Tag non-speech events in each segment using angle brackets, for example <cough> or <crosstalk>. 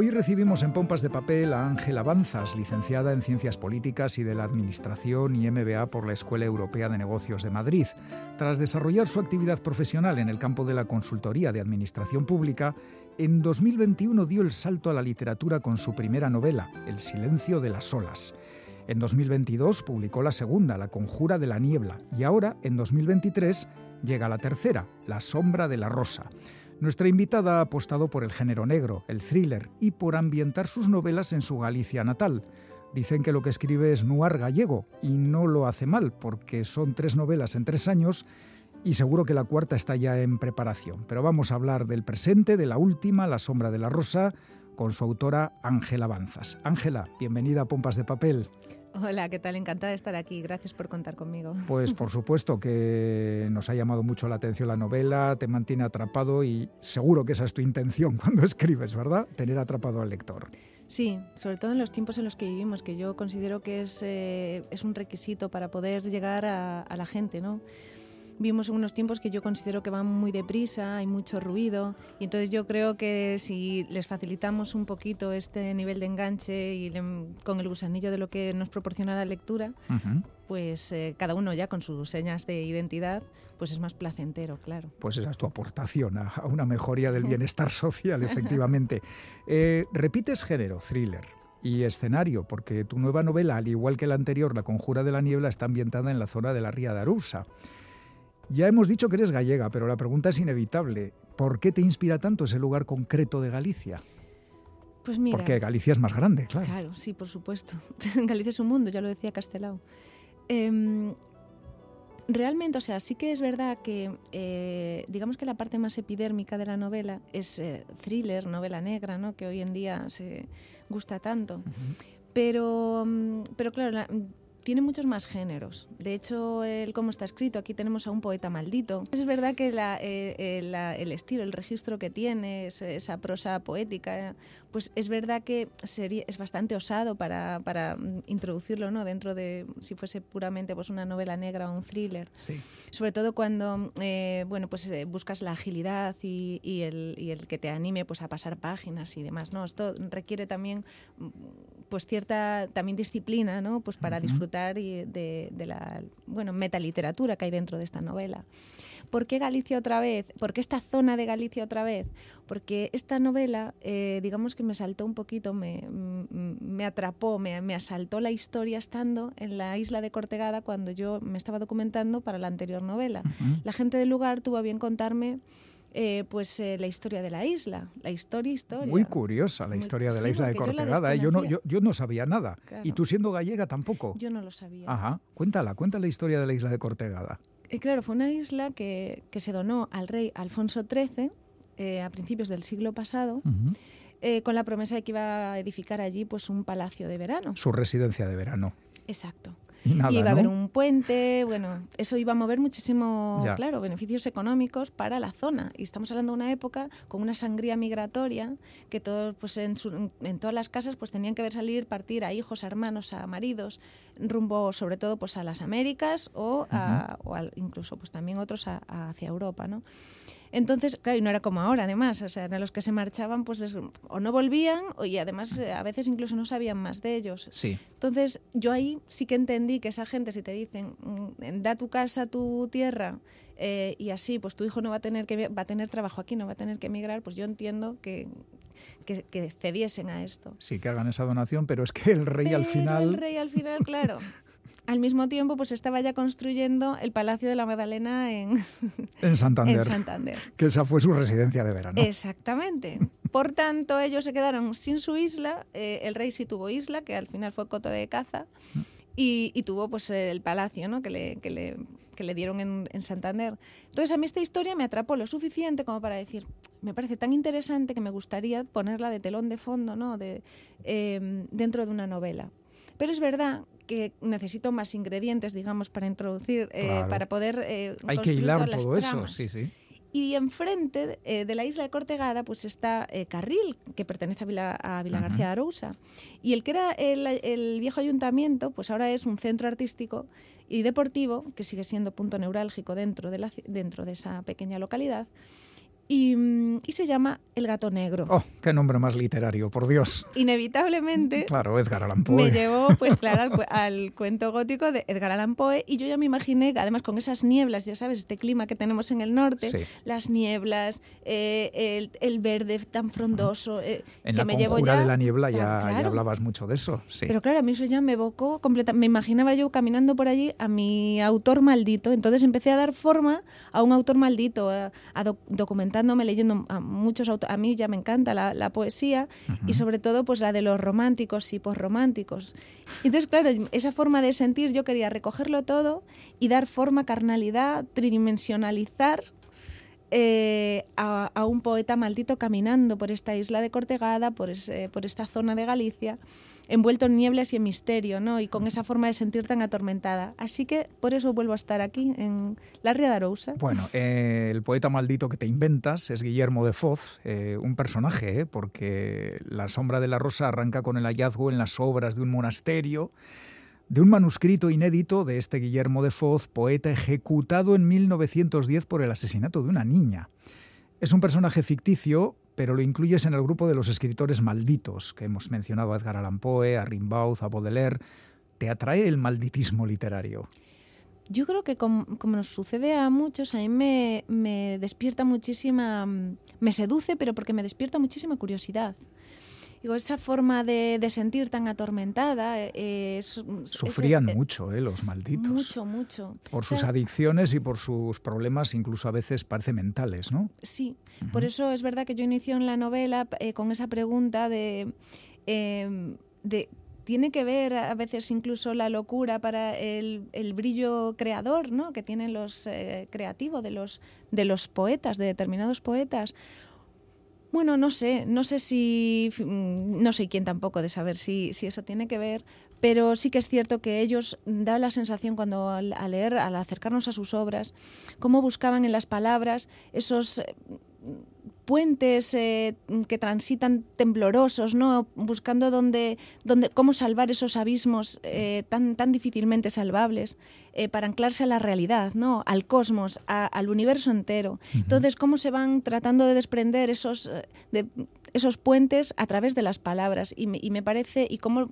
Hoy recibimos en Pompas de Papel a Ángela Banzas, licenciada en Ciencias Políticas y de la Administración y MBA por la Escuela Europea de Negocios de Madrid. Tras desarrollar su actividad profesional en el campo de la consultoría de Administración Pública, en 2021 dio el salto a la literatura con su primera novela, El silencio de las olas. En 2022 publicó la segunda, La conjura de la niebla, y ahora, en 2023, llega la tercera, La sombra de la rosa. Nuestra invitada ha apostado por el género negro, el thriller, y por ambientar sus novelas en su Galicia natal. Dicen que lo que escribe es noir gallego, y no lo hace mal, porque son tres novelas en tres años, y seguro que la cuarta está ya en preparación. Pero vamos a hablar del presente, de la última, La sombra de la rosa, con su autora Ángela Banzas. Ángela, bienvenida a Pompas de Papel. Hola, ¿qué tal? Encantada de estar aquí. Gracias por contar conmigo. Pues por <laughs> supuesto que nos ha llamado mucho la atención la novela, te mantiene atrapado y seguro que esa es tu intención <laughs> cuando escribes, ¿verdad? Tener atrapado al lector. Sí, sobre todo en los tiempos en los que vivimos, que yo considero que es, eh, es un requisito para poder llegar a, a la gente, ¿no? Vimos unos tiempos que yo considero que van muy deprisa, hay mucho ruido, y entonces yo creo que si les facilitamos un poquito este nivel de enganche y con el gusanillo de lo que nos proporciona la lectura, pues eh, cada uno ya con sus señas de identidad, pues es más placentero, claro. Pues esa es tu aportación a, una mejoría del <laughs> bienestar social, efectivamente. <laughs> Eh, repites género, thriller y escenario, porque tu nueva novela, al igual que la anterior, La Conjura de la Niebla, está ambientada en la zona de la Ría de Arousa. Ya hemos dicho que eres gallega, pero la pregunta es inevitable. ¿Por qué te inspira tanto ese lugar concreto de Galicia? Pues mira. Porque Galicia es más grande, claro. Claro, sí, por supuesto. <laughs> Galicia es un mundo, ya lo decía Castelao. Em, realmente, o sea, sí que es verdad que, eh, digamos que la parte más epidérmica de la novela es eh, thriller, novela negra, ¿no? Que hoy en día se gusta tanto. Pero, mm, pero claro, la, tiene muchos más géneros. De hecho, el cómo está escrito, aquí tenemos a un poeta maldito. Es verdad que eh, eh, el estilo, el registro que tiene, esa prosa poética, pues es verdad que sería, es bastante osado para, para, introducirlo ¿no? dentro de, si fuese puramente pues, una novela negra o un thriller. Sí. Sobre todo cuando eh, bueno, pues, buscas la agilidad y, y, el, y, el, que te anime pues, a pasar páginas y demás. ¿no? Esto requiere también pues, cierta también disciplina ¿no? pues, para disfrutar de, de la bueno, metaliteratura que hay dentro de esta novela. ¿Por qué Galicia otra vez? ¿Por qué esta zona de Galicia otra vez? Porque esta novela, eh, digamos que me saltó un poquito, me, me atrapó, me, me, asaltó la historia estando en la isla de Cortegada cuando yo me estaba documentando para la anterior novela. La gente del lugar tuvo a bien contarme eh, pues eh, la historia de la isla, la historia historia. Muy curiosa la historia de la isla de Cortegada. Yo, no, yo, yo, no sabía nada. Y tú siendo gallega tampoco. Yo no lo sabía. Ajá. Cuéntala, cuéntala la historia de la isla de Cortegada. Eh, claro, fue una isla que, que, se donó al rey Alfonso XIII a principios del siglo pasado. con la promesa de que iba a edificar allí pues un palacio de verano. Su residencia de verano. Exacto. Y, iba a haber un puente, bueno, eso iba a mover muchísimo, claro, beneficios económicos para la zona. Y estamos hablando de una época con una sangría migratoria que todos, pues en, en todas las casas, pues tenían que ver salir, partir a hijos, a hermanos, a maridos, rumbo sobre todo pues a las Américas o, o incluso pues también otros hacia Europa, ¿no? Entonces, claro, y no era como ahora, además, o sea, eran los que se marchaban, pues o no volvían, o, y además eh, a veces incluso no sabían más de ellos. Sí. Entonces, yo ahí sí que entendí que esa gente, si te dicen, mm, da tu casa, tu tierra, eh, y así, pues tu hijo no va a tener que va a tener trabajo aquí, no va a tener que emigrar, pues yo entiendo que, que, cediesen a esto. Sí, que hagan esa donación, pero es que el rey al final... El rey al final, claro. <laughs> al mismo tiempo pues estaba ya construyendo el Palacio de la Magdalena en, <laughs> en, Santander, en Santander. Que esa fue su residencia de verano. Exactamente. Por tanto, ellos se quedaron sin su isla. Eh, el rey sí tuvo isla, que al final fue coto de caza. Y, tuvo pues el palacio ¿no? que, le, que, le, que le dieron en, en, Santander. Entonces a mí esta historia me atrapó lo suficiente como para decir, me parece tan interesante que me gustaría ponerla de telón de fondo ¿no? de, eh, dentro de una novela. Pero es verdad que necesito más ingredientes, digamos, para introducir, eh, para poder... Eh, Hay que hilar todo eso, sí, sí. Y enfrente eh, de la isla de Cortegada pues está Carril, que pertenece a Vila, a Vila García de Arousa. Y el que era el, el, viejo ayuntamiento, pues ahora es un centro artístico y deportivo, que sigue siendo punto neurálgico dentro de, la, dentro de esa pequeña localidad. Y, se llama El gato negro. ¡Oh, qué nombre más literario, por Dios! Inevitablemente. claro, Edgar Allan Poe. Me llevó, pues <laughs> claro, al, cuento gótico de Edgar Allan Poe y yo ya me imaginé, además con esas nieblas, ya sabes, este clima que tenemos en el norte, las nieblas, eh, el, verde tan frondoso. Eh, en la me llevo ya, de la niebla ya, hablabas mucho de eso. Sí. Pero claro, a mí eso ya me evocó completamente. Me imaginaba yo caminando por allí a mi autor maldito. Entonces empecé a dar forma a un autor maldito, a, leyendo a muchos autores. A mí ya me encanta la, poesía y sobre todo pues la de los románticos y posrománticos. Entonces, claro, esa forma de sentir yo quería recogerlo todo y dar forma, carnalidad, tridimensionalizar eh, a, un poeta maldito caminando por esta isla de Cortegada, por, por esta zona de Galicia, envuelto en nieblas y en misterio, ¿no? y con esa forma de sentir tan atormentada. Así que por eso vuelvo a estar aquí, en la Ría de Arousa. Bueno, eh, el poeta maldito que te inventas es Guillermo de Foz, eh, un personaje, porque La sombra de la rosa arranca con el hallazgo en las obras de un monasterio de un manuscrito inédito de este Guillermo de Foz, poeta ejecutado en 1910 por el asesinato de una niña. Es un personaje ficticio, pero lo incluyes en el grupo de los escritores malditos, que hemos mencionado a Edgar Allan Poe, a Rimbaud, a Baudelaire. ¿Te atrae el malditismo literario? Yo creo que como, nos sucede a muchos, a mí me, me despierta muchísima, me seduce, pero porque me despierta muchísima curiosidad. Digo, esa forma de, sentir tan atormentada eh, es, Sufrían mucho, eh, los malditos. Mucho, mucho. Por sus adicciones y por sus problemas, incluso a veces parece mentales, ¿no? Sí, por eso es verdad que yo inicio en la novela eh, con esa pregunta de, em, de tiene que ver a veces incluso la locura para el, el brillo creador ¿no? que tienen los eh, creativos de los, de los poetas, de determinados poetas, bueno, no sé, no sé si, mm, no soy quien tampoco de saber si, si eso tiene que ver, pero sí que es cierto que ellos da la sensación cuando al, leer, al acercarnos a sus obras, cómo buscaban en las palabras esos eh, puentes eh, que transitan temblorosos, ¿no? buscando dónde, dónde, cómo salvar esos abismos eh, tan, tan difícilmente salvables eh, para anclarse a la realidad, ¿no? al cosmos, al universo entero. Entonces, cómo se van tratando de desprender esos, de, esos puentes a través de las palabras. Y me, y me parece, y cómo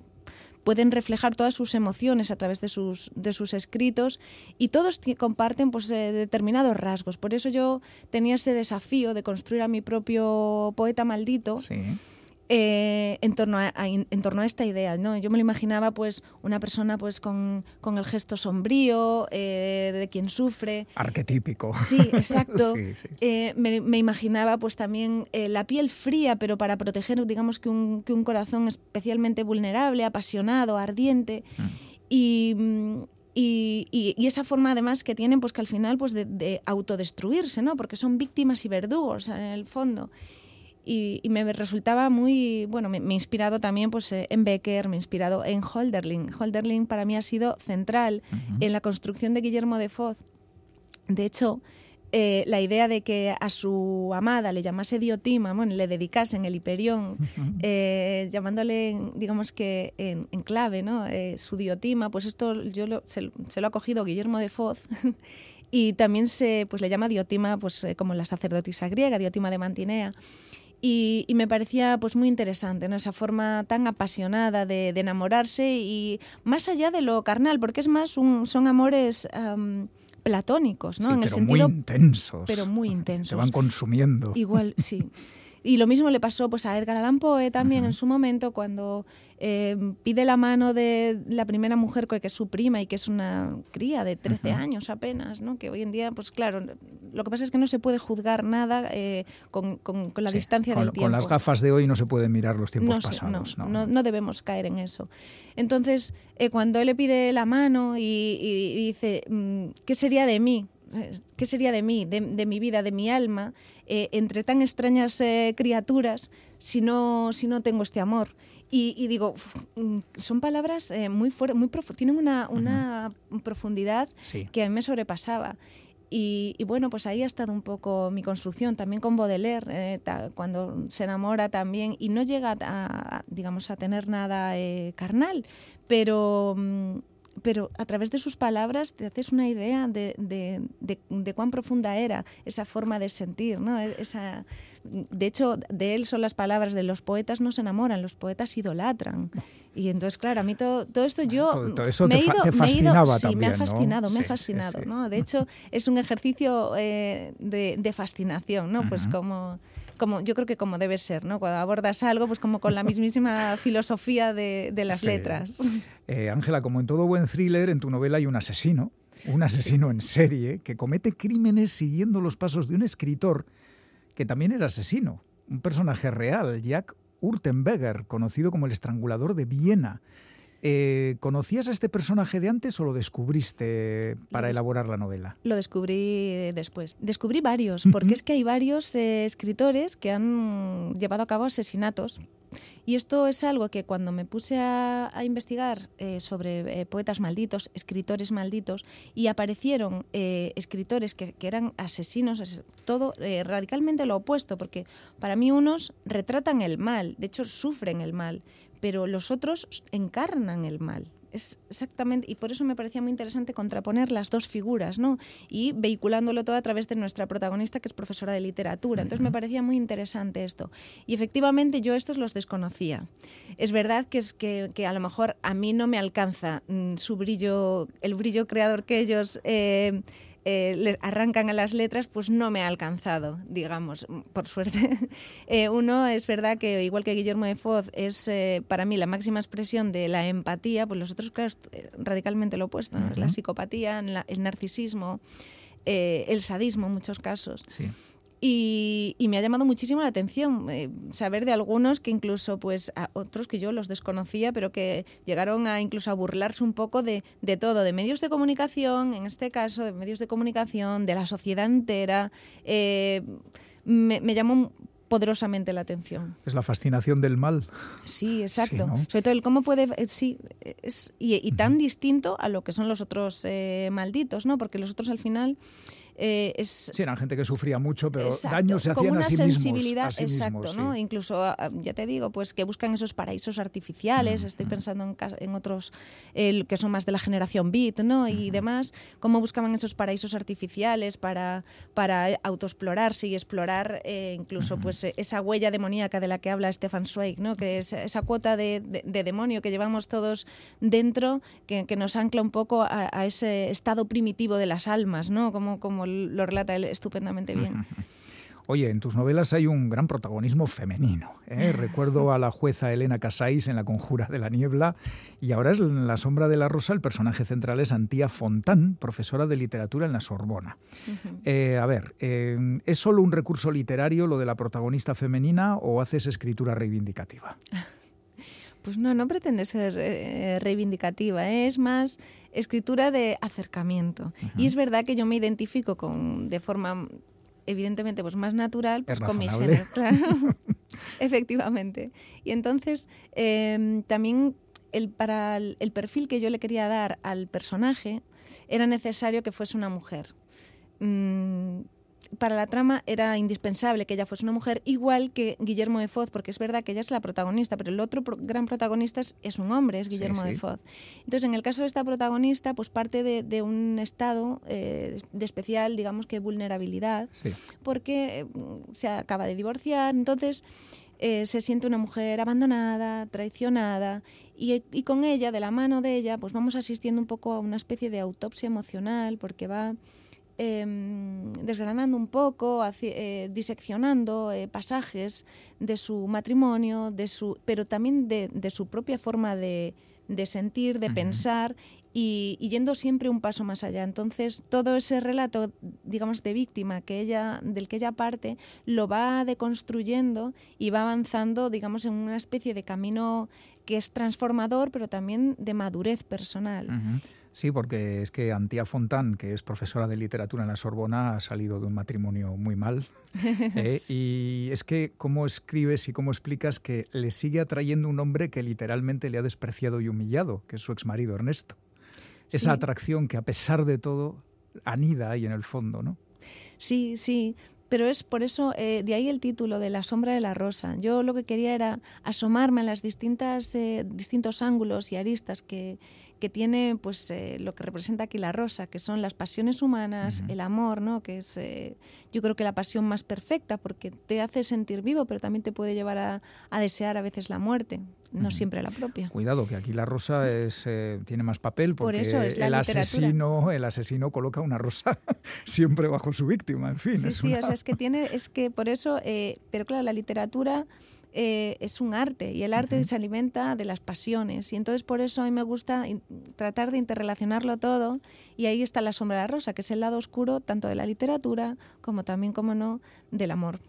pueden reflejar todas sus emociones a través de sus, de sus escritos y todos comparten pues, eh, determinados rasgos. Por eso yo tenía ese desafío de construir a mi propio poeta maldito. Eh, en, torno a, en torno a esta idea. ¿no? Yo me lo imaginaba pues una persona pues con, con el gesto sombrío, eh, de quien sufre. Arquetípico. Sí, <laughs> exacto. Eh, me, imaginaba pues también la piel fría, pero para proteger, digamos, que un, que un corazón especialmente vulnerable, apasionado, ardiente. Mm. Y, y, y, esa forma además que tienen pues que al final pues de, de autodestruirse, ¿no? Porque son víctimas y verdugos en el fondo y, me resultaba muy, bueno, me, he inspirado también pues, eh, en Becker, me he inspirado en Holderlin. Holderlin para mí ha sido central en la construcción de Guillermo de Foz. De hecho, eh, la idea de que a su amada le llamase Diotima, bueno, le dedicasen el Hiperión, eh, llamándole, digamos que en, clave, ¿no? su Diotima, pues esto yo se, lo ha cogido Guillermo de Foz. <laughs> y también se pues, le llama Diotima pues, como la sacerdotisa griega, Diotima de Mantinea. Y, me parecía pues muy interesante ¿no? esa forma tan apasionada de, enamorarse y más allá de lo carnal, porque es más un, son amores platónicos, ¿no? en el sentido muy intensos. Pero muy <laughs> intensos. Se van consumiendo. Igual, sí. <laughs> Y lo mismo le pasó pues, a Edgar Allan Poe también en su momento cuando eh, pide la mano de la primera mujer que es su prima y que es una cría de 13 años apenas, ¿no? que hoy en día, pues claro, lo que pasa es que no se puede juzgar nada eh, con, con, la distancia del tiempo. Con las gafas de hoy no se pueden mirar los tiempos pasados. No, no, no, debemos caer en eso. Entonces, eh, cuando él le pide la mano y, dice, mm, ¿qué sería de mí? ¿Qué sería de mí, de, mi vida, de mi alma, eh, entre tan extrañas eh, criaturas si no, si no tengo este amor? Y, digo, mm, son palabras eh, muy fuertes, muy tienen una, una profundidad que a mí me sobrepasaba. Y, bueno, pues ahí ha estado un poco mi construcción, también con Baudelaire, cuando se enamora también y no llega a, digamos, a tener nada carnal, pero... Mm, pero a través de sus palabras te haces una idea de, de, cuán profunda era esa forma de sentir, ¿no? E, esa, de hecho, de él son las palabras de los poetas no se enamoran, los poetas idolatran. Y entonces, claro, a mí todo, todo esto yo todo, eso me, te, fascinaba sí, me ha fascinado, me ha fascinado, ¿no? De hecho, es un ejercicio eh, de, fascinación, ¿no? Pues como como yo creo que como debe ser, ¿no? Cuando abordas algo, pues como con la mismísima filosofía de, las letras. Eh, Ángela, como en todo buen thriller, en tu novela hay un asesino, un asesino en serie que comete crímenes siguiendo los pasos de un escritor que también era asesino, un personaje real, Jack Urtenberger, conocido como el estrangulador de Viena. Eh, ¿Conocías a este personaje de antes o lo descubriste para elaborar la novela? Lo descubrí después. Descubrí varios, porque es que hay varios eh, escritores que han llevado a cabo asesinatos y esto es algo que cuando me puse a, investigar eh, sobre eh, poetas malditos, escritores malditos, y aparecieron eh, escritores que, eran asesinos, es todo radicalmente lo opuesto, porque para mí unos retratan el mal, de hecho sufren el mal, pero los otros encarnan el mal es exactamente, y por eso me parecía muy interesante contraponer las dos figuras, ¿no? Y vehiculándolo todo a través de nuestra protagonista, que es profesora de literatura. Entonces me parecía muy interesante esto. Y efectivamente yo estos los desconocía. Es verdad que es que, que a lo mejor a mí no me alcanza mm, su brillo, el brillo creador que ellos eh, eh, le arrancan a las letras, pues no me ha alcanzado, digamos, por suerte. <laughs> Eh, uno es verdad que, igual que Guillermo de Foz, es eh, para mí la máxima expresión de la empatía, pues los otros, claro, radicalmente lo opuesto, la psicopatía, el narcisismo, el sadismo en muchos casos. Sí. Y, me ha llamado muchísimo la atención eh, saber de algunos que incluso, pues, a otros que yo los desconocía, pero que llegaron a incluso a burlarse un poco de, de, todo, de medios de comunicación, en este caso, de medios de comunicación, de la sociedad entera. Eh, me, llamó poderosamente la atención. Es la fascinación del mal. Sí, exacto. Sobre todo el cómo puede, eh, sí, es, y, tan distinto a lo que son los otros malditos, ¿no? Porque los otros al final eh, es, sí, eran gente que sufría mucho, pero daños se hacían una a sí sensibilidad, mismos. exacto, ¿no? Incluso, ah, ya te digo, pues que buscan esos paraísos artificiales, estoy pensando en, en otros que son más de la generación beat, ¿no? Y demás, cómo buscaban esos paraísos artificiales para, para autoexplorarse y explorar eh, incluso pues esa huella demoníaca de la que habla Stefan Zweig, ¿no? Que es esa cuota de, demonio que llevamos todos dentro, que, nos ancla un poco a, a, ese estado primitivo de las almas, ¿no? Como, como lo relata él estupendamente bien. <laughs> Oye, en tus novelas hay un gran protagonismo femenino. ¿eh? <laughs> Recuerdo a la jueza Elena Casais en La Conjura de la Niebla y ahora es en La Sombra de la Rosa el personaje central es Antía Fontán, profesora de literatura en la Sorbona. Eh, a ver, eh, ¿es solo un recurso literario lo de la protagonista femenina o haces escritura reivindicativa? <laughs> Pues no, no pretende ser reivindicativa, es más escritura de acercamiento. Y es verdad que yo me identifico con, de forma evidentemente pues más natural pues con mi género, claro. <laughs> Efectivamente. Y entonces em, también el, para el, perfil que yo le quería dar al personaje era necesario que fuese una mujer. Mm, para la trama era indispensable que ella fuese una mujer, igual que Guillermo de Foz, porque es verdad que ella es la protagonista, pero el otro gran protagonista es, un hombre, es Guillermo de Foz. Entonces, en el caso de esta protagonista, pues parte de, un estado eh, de especial, digamos que vulnerabilidad, porque eh, se acaba de divorciar, entonces eh, se siente una mujer abandonada, traicionada, y, y, con ella, de la mano de ella, pues vamos asistiendo un poco a una especie de autopsia emocional, porque va Em, desgranando un poco, eh, diseccionando eh, pasajes de su matrimonio, de su, pero también de, su propia forma de, sentir, de pensar y, yendo siempre un paso más allá. Entonces, todo ese relato, digamos, de víctima que ella, del que ella parte, lo va deconstruyendo y va avanzando, digamos, en una especie de camino que es transformador, pero también de madurez personal. Sí, porque es que Antía Fontán, que es profesora de literatura en la Sorbona, ha salido de un matrimonio muy mal. <laughs> ¿eh? Y es que, ¿cómo escribes y cómo explicas que le sigue atrayendo un hombre que literalmente le ha despreciado y humillado, que es su exmarido Ernesto? Esa atracción que, a pesar de todo, anida ahí en el fondo, ¿no? Sí, sí pero es por eso, eh, de ahí el título de La sombra de la rosa. Yo lo que quería era asomarme a las distintas, eh, distintos ángulos y aristas que, que tiene pues eh, lo que representa aquí la rosa, que son las pasiones humanas, el amor, ¿no? que es eh, yo creo que la pasión más perfecta porque te hace sentir vivo, pero también te puede llevar a, desear a veces la muerte, no siempre la propia. Cuidado, que aquí la rosa es, eh, tiene más papel porque el asesino el asesino coloca una rosa <laughs> siempre bajo su víctima, en fin. Sí, sí, o sea, es que tiene, es que por eso, pero claro, la literatura eh, es un arte y el arte se alimenta de las pasiones y entonces por eso a mí me gusta tratar de interrelacionarlo todo y ahí está la sombra de la rosa, que es el lado oscuro tanto de la literatura como también, como no, del amor.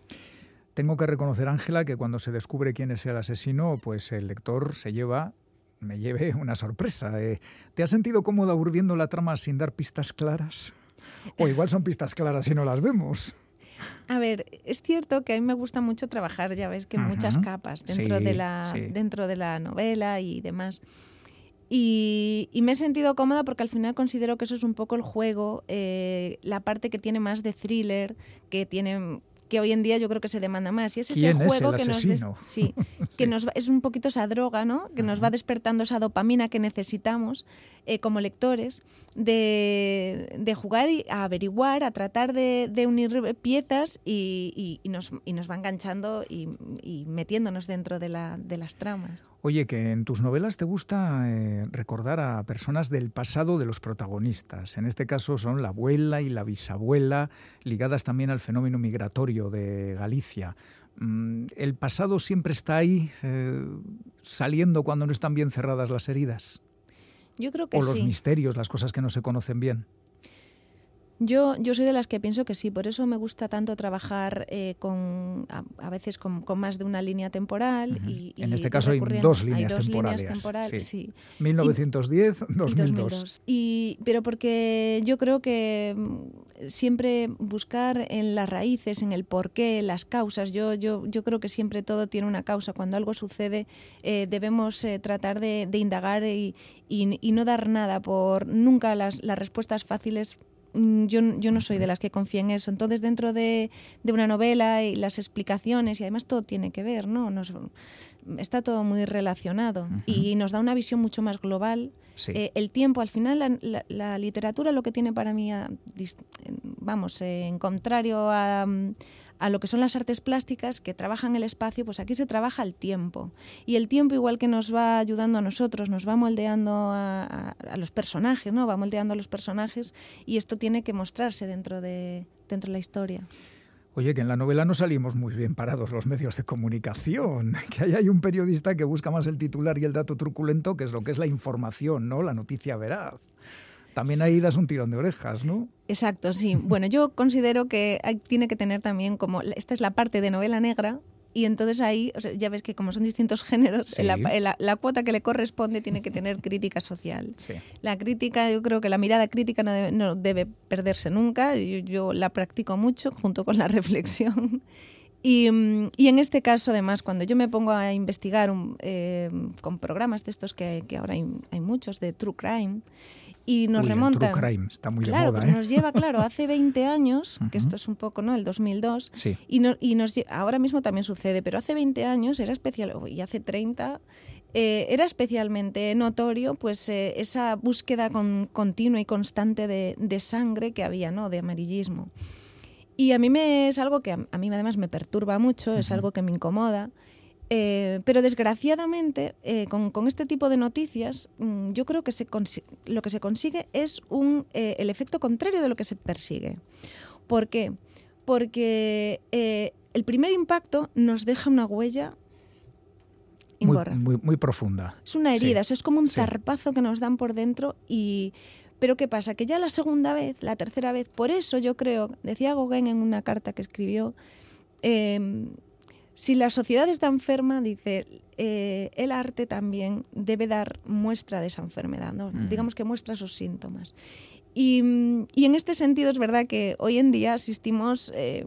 Tengo que reconocer, Ángela, que cuando se descubre quién es el asesino, pues el lector se lleva me lleve una sorpresa. Eh, ¿Te has sentido cómoda urdiendo la trama sin dar pistas claras? O igual son pistas claras y no las vemos. A ver, es cierto que a mí me gusta mucho trabajar, ya ves que muchas capas dentro, de la, dentro de la novela y demás. Y, me he sentido cómoda porque al final considero que eso es un poco el juego, eh, la parte que tiene más de thriller, que tiene que hoy en día yo creo que se demanda más. Y es ese juego que nos, <laughs> sí, que nos es un poquito esa droga, ¿no? Que nos va despertando esa dopamina que necesitamos eh, como lectores de, de, jugar y a averiguar, a tratar de, unir piezas y, y, nos, y, nos, va enganchando y, metiéndonos dentro de, la, de, las tramas. Oye, que en tus novelas te gusta eh, recordar a personas del pasado de los protagonistas. En este caso son la abuela y la bisabuela, ligadas también al fenómeno migratorio de Galicia. Mm, ¿El pasado siempre está ahí, eh, saliendo cuando no están bien cerradas las heridas? Yo creo que o los misterios, las cosas que no se conocen bien. Yo, yo soy de las que pienso que sí, por eso me gusta tanto trabajar eh, con a, veces con, más de una línea temporal. y, en este caso hay dos líneas temporales. sí. 1910, 2002. Y, pero porque yo creo que siempre buscar en las raíces, en el porqué, las causas, yo, yo, yo creo que siempre todo tiene una causa. Cuando algo sucede eh, debemos eh, tratar de, indagar y, y, no dar nada por nunca las, las respuestas fáciles Mm, yo, yo, no soy de las que confía en eso. Entonces, dentro de, de, una novela y las explicaciones, y además todo tiene que ver, ¿no? Nos, está todo muy relacionado y nos da una visión mucho más global. Eh, el tiempo, al final, la, literatura lo que tiene para mí, vamos, en contrario a, a lo que son las artes plásticas que trabajan el espacio, pues aquí se trabaja el tiempo. Y el tiempo, igual que nos va ayudando a nosotros, nos va moldeando a, los personajes, ¿no? Va moldeando a los personajes y esto tiene que mostrarse dentro de, dentro de la historia. Oye, que en la novela no salimos muy bien parados los medios de comunicación, <laughs> que ahí hay un periodista que busca más el titular y el dato truculento, que es lo que es la información, ¿no? La noticia veraz. También ahí das un tirón de orejas, ¿no? Exacto, sí. Bueno, yo considero que tiene que tener también como, esta es la parte de novela negra, y entonces ahí, ya ves que como son distintos <laughs> géneros, la, cuota que le corresponde tiene que tener crítica social. La crítica, yo creo que la mirada crítica no debe, perderse nunca, yo, la practico mucho junto con la <laughs> reflexión. Y, en este caso, además, cuando yo me pongo a investigar eh, con programas de estos que, que ahora hay, hay, muchos, de True Crime, y nos remonta crime está muy claro, de moda, ¿eh? nos lleva, claro, hace 20 años, que esto es un poco, ¿no? El 2002. Y, y nos, ahora mismo también sucede, pero hace 20 años era especial, y hace 30, eh, era especialmente notorio pues eh, esa búsqueda con, continua y constante de, de, sangre que había, ¿no? De amarillismo. Y a mí me, es algo que a, mí además me perturba mucho, es algo que me incomoda. Eh, pero desgraciadamente, eh, con, este tipo de noticias, mm, yo creo que se lo que se consigue es un, eh, el efecto contrario de lo que se persigue. ¿Por qué? Porque el primer impacto nos deja una huella muy, muy, profunda. Es una herida, es como un zarpazo que nos dan por dentro y... Pero ¿qué pasa? Que ya la segunda vez, la tercera vez, por eso yo creo, decía Gauguin en una carta que escribió, em, si la sociedad está enferma, dice, eh, el arte también debe dar muestra de esa enfermedad, ¿no? digamos que muestra esos síntomas. Y, en este sentido es verdad que hoy en día asistimos... Eh,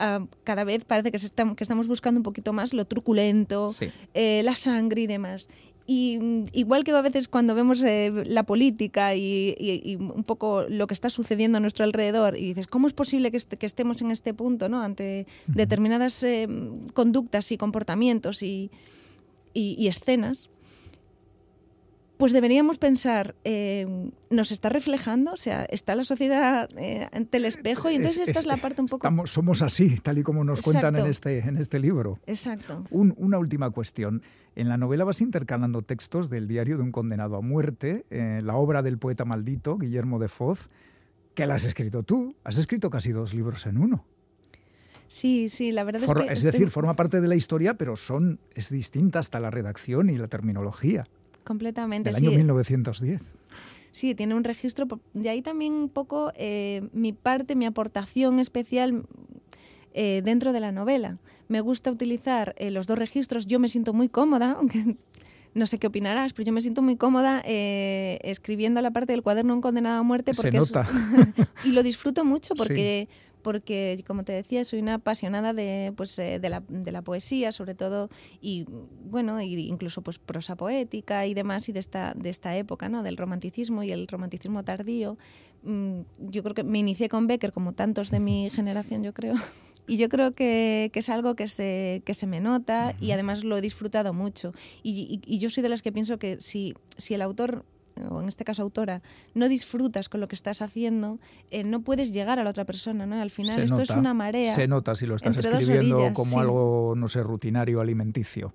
a, cada vez parece que, que, estamos buscando un poquito más lo truculento, eh, la sangre y demás. Y igual que a veces cuando vemos eh, la política y, un poco lo que está sucediendo a nuestro alrededor y dices, ¿cómo es posible que, estemos en este punto ¿no? ante determinadas eh, conductas y comportamientos y, escenas? Pues deberíamos pensar, eh, ¿nos está reflejando? O sea, ¿está la sociedad eh, ante el espejo? Y entonces esta es, la parte un poco... somos así, tal y como nos cuentan en este, en este libro. Exacto. una última cuestión. En la novela vas intercalando textos del diario de un condenado a muerte, eh, la obra del poeta maldito, Guillermo de Foz, que la has escrito tú. Has escrito casi dos libros en uno. Sí, sí, la verdad es que... Es decir, forma parte de la historia, pero son, es distinta hasta la redacción y la terminología. Completamente, del año 1910. Sí, tiene un registro. De ahí también un poco eh, mi parte, mi aportación especial eh, dentro de la novela. Me gusta utilizar eh, los dos registros. Yo me siento muy cómoda, <laughs> aunque no sé qué opinarás, pero yo me siento muy cómoda escribiendo la parte del cuaderno un condenado a muerte porque Se nota. <laughs> y lo disfruto mucho porque porque, como te decía, soy una apasionada de, pues, eh, de, la, de la poesía, sobre todo, y bueno, incluso pues prosa poética y demás, y de esta, de esta época, ¿no? Del romanticismo y el romanticismo tardío. Mm, yo creo que me inicié con Becker, como tantos de mi generación, yo creo. Y yo creo que, que, es algo que se, que se me nota y además lo he disfrutado mucho. Y, y, y, yo soy de las que pienso que si, si el autor o en este caso autora, no disfrutas con lo que estás haciendo, eh, no puedes llegar a la otra persona, ¿no? Al final esto es una marea. Se nota si lo estás escribiendo como algo, no sé, rutinario, alimenticio.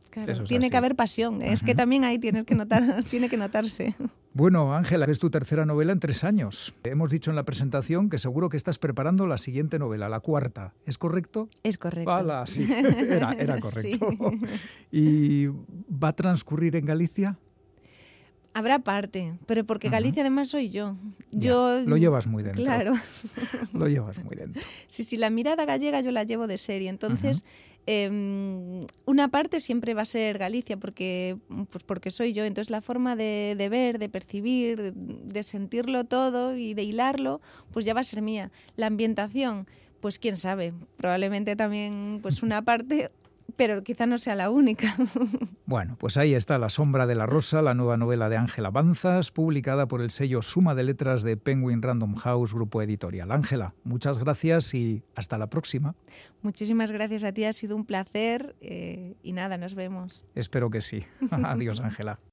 tiene que haber pasión, es que también ahí tienes que notar, <laughs> tiene que notarse. Bueno, Ángela, es tu tercera novela en tres años. Hemos dicho en la presentación que seguro que estás preparando la siguiente novela, la cuarta. ¿Es correcto? Es correcto. Hala, sí, <laughs> era, correcto. ¿Y va a transcurrir en Galicia? Habrá parte, pero porque Galicia además soy yo. yo lo llevas muy dentro. Claro. <laughs> lo llevas muy dentro. Sí, sí, la mirada gallega yo la llevo de serie. Entonces, em, una parte siempre va a ser Galicia, porque, pues porque soy yo. Entonces, la forma de, de ver, de percibir, de sentirlo todo y de hilarlo, pues ya va a ser mía. La ambientación, pues quién sabe, probablemente también pues <laughs> una parte pero quizá no sea la única. <laughs> Bueno, pues ahí está La sombra de la rosa, la nueva novela de Ángela Banzas, publicada por el sello Suma de Letras de Penguin Random House, grupo editorial. Ángela, muchas gracias y hasta la próxima. Muchísimas gracias a ti, ha sido un placer eh, y nada, nos vemos. Espero que sí. <laughs> Adiós, Ángela.